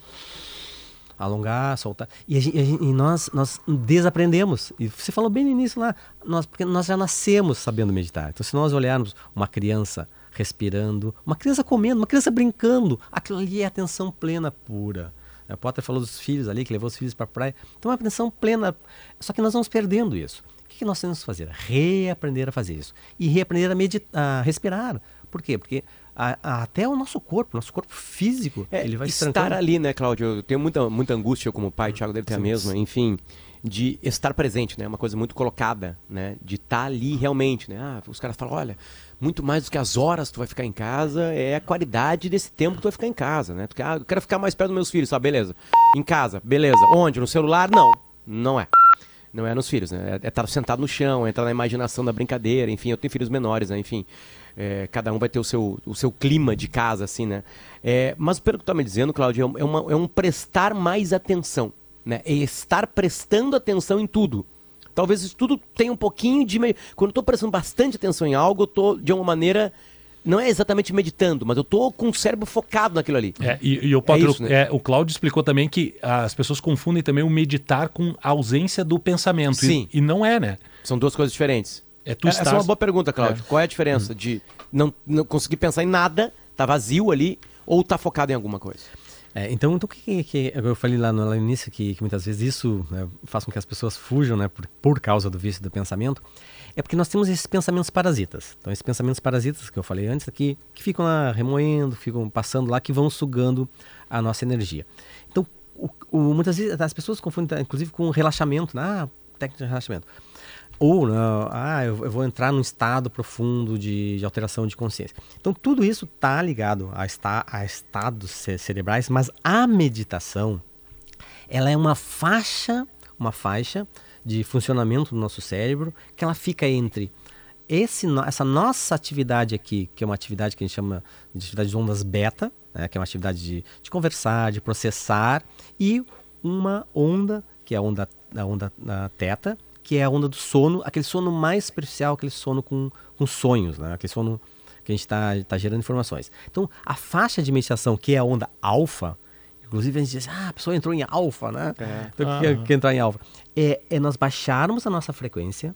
alongar, soltar. E, a gente, e, nós, nós desaprendemos. E você falou bem no início lá, nós, porque nós já nascemos sabendo meditar. Então, se nós olharmos uma criança respirando, uma criança comendo, uma criança brincando, aquilo ali é atenção plena pura. O Potter falou dos filhos ali, que levou os filhos para a praia. Então, é uma atenção plena. Só que nós vamos perdendo isso. O que nós temos que fazer? Reaprender a fazer isso. E reaprender a, meditar, a respirar. Por quê? Porque a, a, até o nosso corpo, nosso corpo físico, é, ele vai estar ali, né, Cláudio? Eu tenho muita, muita angústia como pai, Thiago deve ter sim, a mesma, enfim, de estar presente, né? Uma coisa muito colocada, né? De estar ali realmente, né? Ah, os caras falam, olha, muito mais do que as horas que tu vai ficar em casa é a qualidade desse tempo que tu vai ficar em casa, né? Quer, ah, eu quero ficar mais perto dos meus filhos, tá? Beleza. Em casa, beleza. Onde? No celular? Não. Não é. Não é nos filhos, né? É estar sentado no chão, é entrar na imaginação da brincadeira, enfim, eu tenho filhos menores, né? Enfim, é, cada um vai ter o seu, o seu clima de casa, assim, né? É, mas pelo que tu tá me dizendo, Cláudio, é, uma, é um prestar mais atenção, né? É estar prestando atenção em tudo. Talvez isso tudo tenha um pouquinho de... Quando eu tô prestando bastante atenção em algo, eu tô, de uma maneira não é exatamente meditando, mas eu tô com o cérebro focado naquilo ali. É, e, e o, Potter, é isso, né? é, o Cláudio explicou também que as pessoas confundem também o meditar com a ausência do pensamento. Sim. E, e não é, né? São duas coisas diferentes. É, tu é, estás... Essa é uma boa pergunta, Cláudio. É. Qual é a diferença hum. de não, não conseguir pensar em nada, tá vazio ali, ou tá focado em alguma coisa? É, então, então que, que, eu falei lá no, lá no início que, que, muitas vezes isso né, faz com que as pessoas fujam, né, por, por causa do vício do pensamento é porque nós temos esses pensamentos parasitas. Então, esses pensamentos parasitas que eu falei antes aqui, que ficam lá remoendo, ficam passando lá, que vão sugando a nossa energia. Então, o, o, muitas vezes as pessoas confundem, inclusive, com relaxamento, né? ah, técnica de relaxamento. Ou, ah, eu, eu, vou entrar num estado profundo de, de alteração de consciência. Então, tudo isso está ligado a, esta, a estados cerebrais, mas a meditação, ela é uma faixa, uma faixa de funcionamento do nosso cérebro, que ela fica entre esse, essa nossa atividade aqui, que é uma atividade que a gente chama de atividade de ondas beta, né, que é uma atividade de, de conversar, de processar, e uma onda, que é a onda, a onda a teta, que é a onda do sono, aquele sono mais superficial, aquele sono com, com sonhos, né, aquele sono que a gente está tá gerando informações. Então, a faixa de meditação, que é a onda alfa, Inclusive a gente diz, ah, a pessoa entrou em alfa, né? É. Então o que, é, que entrar em alfa? É, é nós baixarmos a nossa frequência,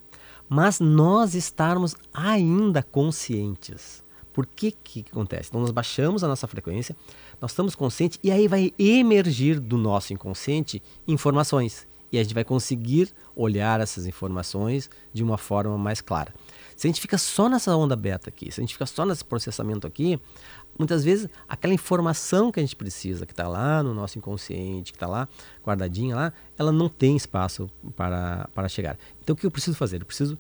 mas nós estarmos ainda conscientes. Por que, que acontece? Então nós baixamos a nossa frequência, nós estamos conscientes e aí vai emergir do nosso inconsciente informações. E a gente vai conseguir olhar essas informações de uma forma mais clara. Se a gente fica só nessa onda beta aqui, se a gente fica só nesse processamento aqui, muitas vezes aquela informação que a gente precisa, que está lá no nosso inconsciente, que está lá guardadinha lá, ela não tem espaço para, para chegar. Então o que eu preciso fazer? Eu preciso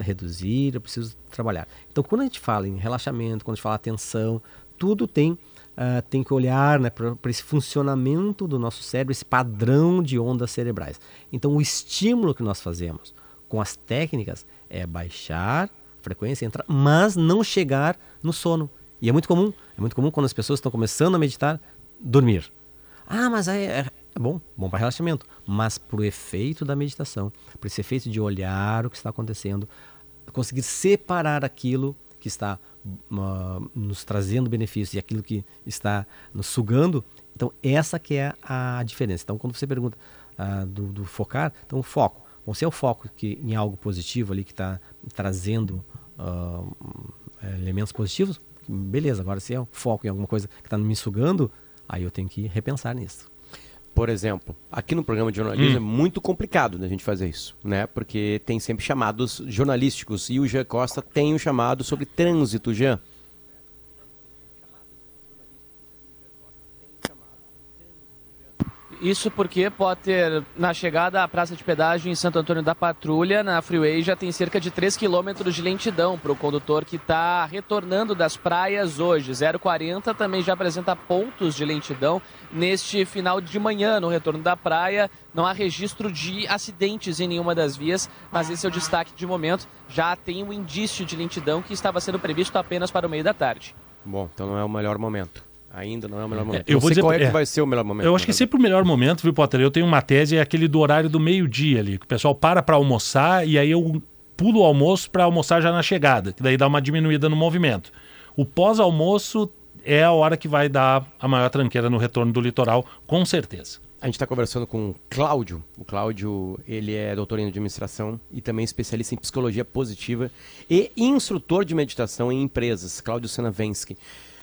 reduzir, eu preciso trabalhar. Então quando a gente fala em relaxamento, quando a gente fala atenção, tudo tem Uh, tem que olhar né, para esse funcionamento do nosso cérebro, esse padrão de ondas cerebrais. Então, o estímulo que nós fazemos com as técnicas é baixar a frequência, entrar, mas não chegar no sono. E é muito comum, é muito comum quando as pessoas estão começando a meditar, dormir. Ah, mas é, é, é bom, bom para relaxamento, mas para o efeito da meditação, para esse efeito de olhar o que está acontecendo, conseguir separar aquilo que está nos trazendo benefícios e aquilo que está nos sugando. Então essa que é a diferença. Então quando você pergunta uh, do, do, focar, então o foco, bom, se é o foco que em algo positivo ali que está trazendo uh, elementos positivos, beleza, agora se é o foco em alguma coisa que está me sugando, aí eu tenho que repensar nisso. Por exemplo, aqui no programa de jornalismo hum. é muito complicado da gente fazer isso, né? Porque tem sempre chamados jornalísticos e o Jean Costa tem um chamado sobre trânsito, Jean. Isso porque, Potter, na chegada à praça de pedágio em Santo Antônio da Patrulha, na Freeway, já tem cerca de 3 quilômetros de lentidão para o condutor que está retornando das praias hoje. 040 também já apresenta pontos de lentidão neste final de manhã no retorno da praia. Não há registro de acidentes em nenhuma das vias, mas esse é o destaque de momento. Já tem um indício de lentidão que estava sendo previsto apenas para o meio da tarde. Bom, então não é o melhor momento. Ainda não é o melhor momento. É, eu vou dizer qual é, é, que vai ser o melhor momento. Eu acho que é sempre o melhor momento, viu, Potter? Eu tenho uma tese, é aquele do horário do meio-dia ali, que o pessoal para para almoçar e aí eu pulo o almoço para almoçar já na chegada, que daí dá uma diminuída no movimento. O pós-almoço é a hora que vai dar a maior tranqueira no retorno do litoral, com certeza. A gente está conversando com o Cláudio. O Cláudio, ele é doutor em administração e também especialista em psicologia positiva e instrutor de meditação em empresas. Cláudio Senavensky.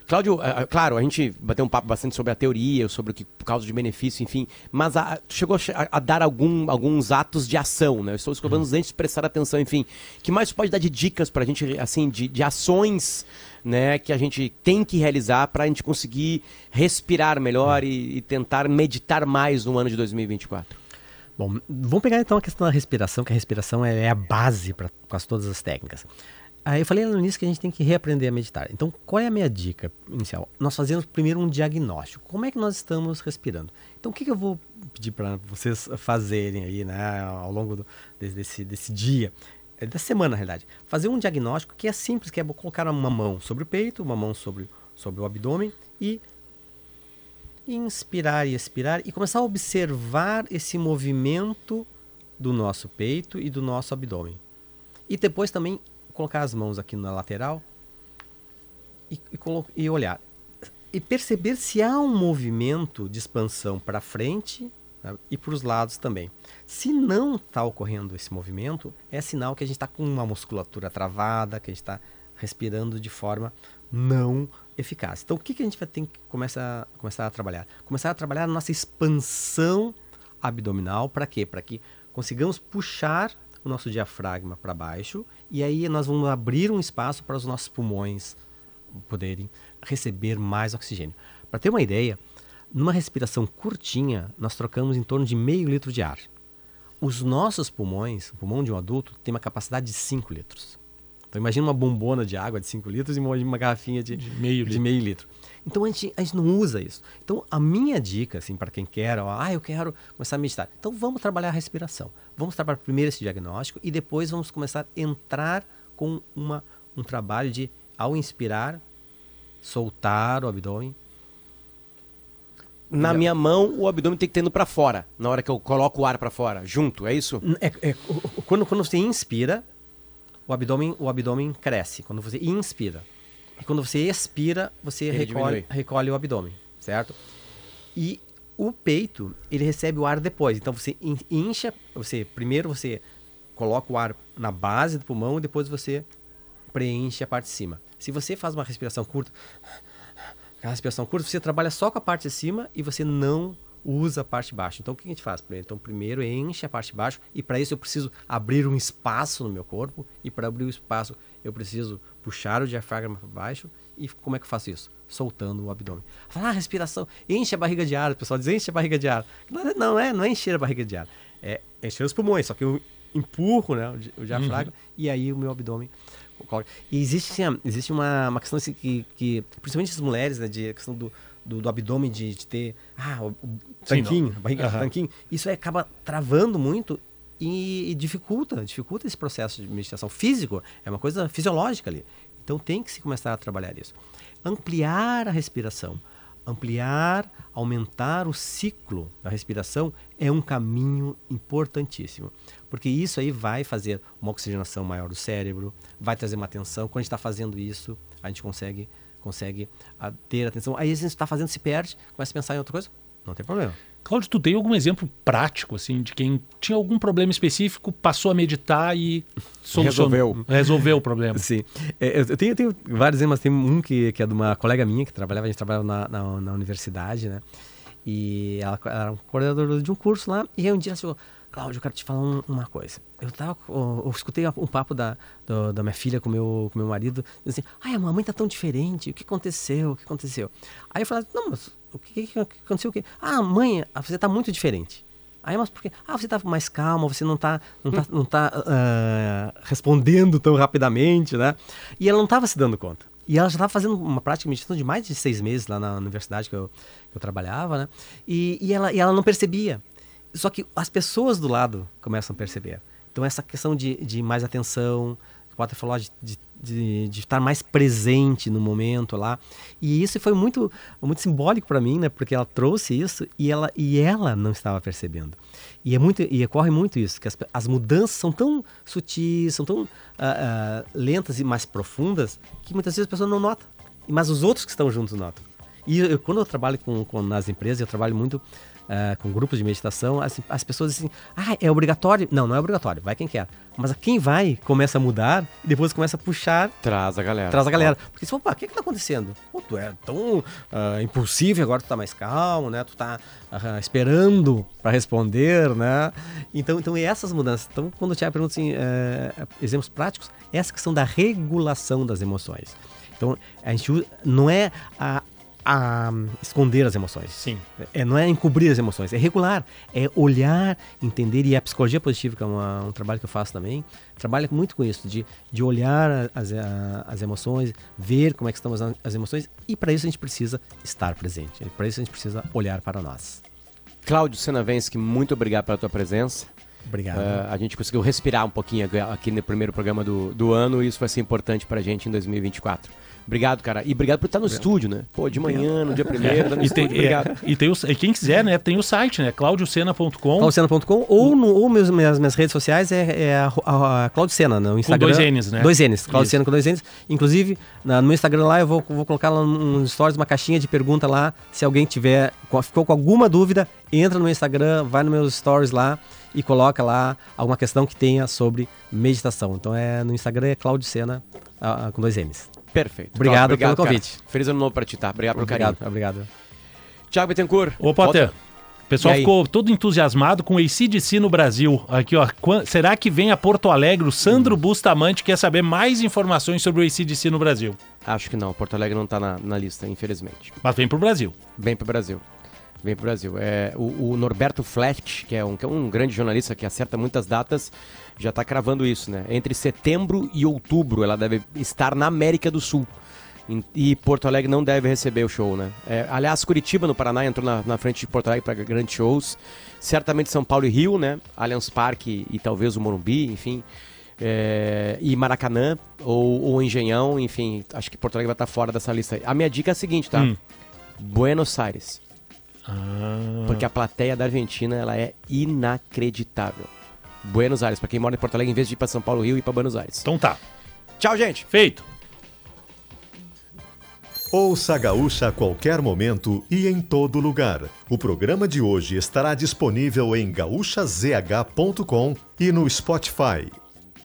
Cláudio, é, é, claro, a gente bateu um papo bastante sobre a teoria, sobre o que causa de benefício, enfim, mas a, tu chegou a, a, dar algum, alguns atos de ação, né? Eu estou escovando os dentes, prestar atenção, enfim. que mais pode dar de dicas para a gente, assim, de, de ações né, que a gente tem que realizar para a gente conseguir respirar melhor e, e tentar meditar mais no ano de 2024? Bom, vamos pegar então a questão da respiração, que a respiração é a base para quase todas as técnicas. Aí eu falei no início que a gente tem que reaprender a meditar. Então, qual é a minha dica inicial? Nós fazemos primeiro um diagnóstico. Como é que nós estamos respirando? Então, o que, que eu vou pedir para vocês fazerem aí, né, ao longo do, desse, desse dia, é, da semana, na realidade? Fazer um diagnóstico que é simples, que é colocar uma mão sobre o peito, uma mão sobre, sobre o abdômen e inspirar e expirar e começar a observar esse movimento do nosso peito e do nosso abdômen. E depois também colocar as mãos aqui na lateral e, e, e olhar. E perceber se há um movimento de expansão para frente né, e para os lados também. Se não está ocorrendo esse movimento, é sinal que a gente está com uma musculatura travada, que a gente está respirando de forma não eficaz. Então, o que, que a gente vai ter que começar, começar a trabalhar? Começar a trabalhar a nossa expansão abdominal. Para quê? Para que consigamos puxar o nosso diafragma para baixo e aí nós vamos abrir um espaço para os nossos pulmões poderem receber mais oxigênio. Para ter uma ideia, numa respiração curtinha, nós trocamos em torno de meio litro de ar. Os nossos pulmões, o pulmão de um adulto, tem uma capacidade de 5 litros. Então imagina uma bombona de água de 5 litros e uma garrafinha de, de, meio, de litro. meio litro. Então a gente, a gente não usa isso. Então a minha dica, assim, para quem quer, ó, ah, eu quero começar a meditar. Então vamos trabalhar a respiração. Vamos trabalhar primeiro esse diagnóstico e depois vamos começar a entrar com uma, um trabalho de, ao inspirar, soltar o abdômen. Na minha mão, o abdômen tem que ter indo para fora, na hora que eu coloco o ar para fora, junto, é isso? É, é, quando, quando você inspira, o abdômen, o abdômen cresce. Quando você inspira, e quando você expira, você recolhe, recolhe o abdômen, certo? E o peito, ele recebe o ar depois. Então você incha, você primeiro você coloca o ar na base do pulmão e depois você preenche a parte de cima. Se você faz uma respiração curta, a respiração curta, você trabalha só com a parte de cima e você não usa a parte de baixo. Então o que a gente faz? Então primeiro enche a parte de baixo e para isso eu preciso abrir um espaço no meu corpo e para abrir o espaço eu preciso puxar o diafragma para baixo e como é que eu faço isso? Soltando o abdômen. Falar, ah, respiração, enche a barriga de ar, o pessoal diz enche a barriga de ar. Não, é, não é, não é encher a barriga de ar, é encher os pulmões, só que eu empurro né, o, diafragma uhum. e aí o meu abdômen e existe, assim, existe uma, uma questão assim, que, que, principalmente as mulheres, né, de questão do, do, do abdômen, de, de, ter ah, o, tanquinho, a barriga uhum. tanquinho, isso acaba travando muito e, e, dificulta, dificulta esse processo de meditação físico, é uma coisa fisiológica ali. Então tem que se começar a trabalhar isso. Ampliar a respiração, ampliar, aumentar o ciclo da respiração é um caminho importantíssimo, porque isso aí vai fazer uma oxigenação maior do cérebro, vai trazer uma atenção. Quando a gente está fazendo isso, a gente consegue consegue ter atenção. Aí a gente está fazendo, se perde, começa a pensar em outra coisa, não tem problema. Cláudio, tu tem algum exemplo prático, assim, de quem tinha algum problema específico, passou a meditar e solucionou, resolveu, resolveu o problema? Sim. É, eu, tenho, eu tenho vários exemplos, mas tem um que, que é de uma colega minha que trabalhava, a gente trabalhava na, na, na universidade, né? E ela, ela era um coordenador de um curso lá, e aí um dia ela chegou, Cláudio, eu quero te falar um, uma coisa. Eu, tava, eu, eu escutei um papo da, do, da minha filha com meu, com meu marido, assim, ai, a mamãe tá tão diferente, o que aconteceu, o que aconteceu? Aí eu falei, não, mas o que, que, aconteceu? O quê? Ah, mãe, você está muito diferente. Aí, mas por quê? Ah, você está mais calma, você não está não tá, não tá, uh, respondendo tão rapidamente, né? E ela não estava se dando conta. E ela já estava fazendo uma prática de meditação de mais de seis meses lá na universidade que eu, que eu trabalhava, né? E, e, ela, e ela não percebia. Só que as pessoas do lado começam a perceber. Então, essa questão de, de mais atenção, o Potter falou de, de de, de, estar mais presente no momento lá. E isso foi muito, muito simbólico para mim, né? Porque ela trouxe isso e ela, e ela não estava percebendo. E, é muito, e ocorre muito isso, que as, as mudanças são tão sutis, são tão uh, uh, lentas e mais profundas, que muitas vezes a pessoa não nota. Mas os outros que estão juntos notam. E eu, quando eu trabalho com, com, nas empresas, eu trabalho muito uh, com grupos de meditação, as, as pessoas dizem, ah, é obrigatório? Não, não é obrigatório, vai quem quer. Mas quem vai começa a mudar e depois começa a puxar. Traz a galera. Traz a galera. Porque você opa, o que que tá acontecendo? Pô, tu é tão uh, impulsivo agora tu tá mais calmo, né? Tu tá uh, esperando para responder, né? Então, então, e essas mudanças. Então, quando o Tiago pergunta assim, uh, exemplos práticos, essa questão da regulação das emoções. Então, a gente não é a a esconder as emoções. Sim. É, não é encobrir as emoções, é regular, é olhar, entender, e a psicologia positiva, que é uma- um trabalho que eu faço também, trabalha muito com isso, de, de olhar as, a- as emoções, ver como é que estão as, as emoções, e para isso a gente precisa estar presente, para isso a gente precisa olhar para nós. Cláudio Senavensky, muito obrigado pela tua presença. Obrigado. Ah, a gente conseguiu respirar um pouquinho aqui- no primeiro programa do, do ano e isso vai ser importante pra gente em 2024. Obrigado, cara. E obrigado por estar no estúdio, né? Pô, de manhã, no dia primeiro, tá no E, tem, estúdio. Obrigado. é, e tem o, e quem quiser, né? Tem o site, né? claudiocena.com. claudicena.com ou no ou meus, minhas, minhas redes sociais é, é a, a, a Claudicena no Instagram. dois Ns, né? Dois N's, Claudicena com dois N's. Inclusive, na- no meu Instagram lá eu vou, vou colocar lá nos stories uma caixinha de pergunta lá. Se alguém tiver, com- ficou com alguma dúvida, entra no meu Instagram, vai nos meus stories lá e coloca lá alguma questão que tenha sobre meditação. Então é no Instagram é Claudicena ah, com dois M's. Perfeito. Obrigado Cláudio, pelo cara. convite. Feliz ano novo pra ti, tá? Obrigado pelo Obrigado, carinho. obrigado. Thiago Bittencourt. Ô, Potter, volta. o pessoal ficou todo entusiasmado com o ACDC no Brasil. Aqui, ó. Será que vem a Porto Alegre? O Sandro Hum. Bustamante quer saber mais informações sobre o ACDC no Brasil. Acho que não. Porto Alegre não tá na, na lista, infelizmente. Mas vem pro Brasil. Vem pro Brasil. Vem pro Brasil. É, o, o Norberto Flecht, que é, um, que é um grande jornalista que acerta muitas datas, já tá cravando isso, né? Entre setembro e outubro ela deve estar na América do Sul. E Porto Alegre não deve receber o show, né? É, aliás, Curitiba, no Paraná, entrou na, na frente de Porto Alegre para grandes shows. Certamente São Paulo e Rio, né? Allianz Parque e talvez o Morumbi, enfim. É, e Maracanã ou, ou Engenhão, enfim. Acho que Porto Alegre vai estar fora dessa lista aí. A minha dica é a seguinte, tá? Hum. Buenos Aires. Ah, Porque a plateia da Argentina ela é inacreditável. Buenos Aires, pra quem mora em Porto Alegre, em vez de ir pra São Paulo, Rio, ir pra Buenos Aires. então tá. Tchau, gente! Feito. Ouça a Gaúcha a qualquer momento e em todo lugar. O programa de hoje estará disponível em gaúchazh.com e no Spotify.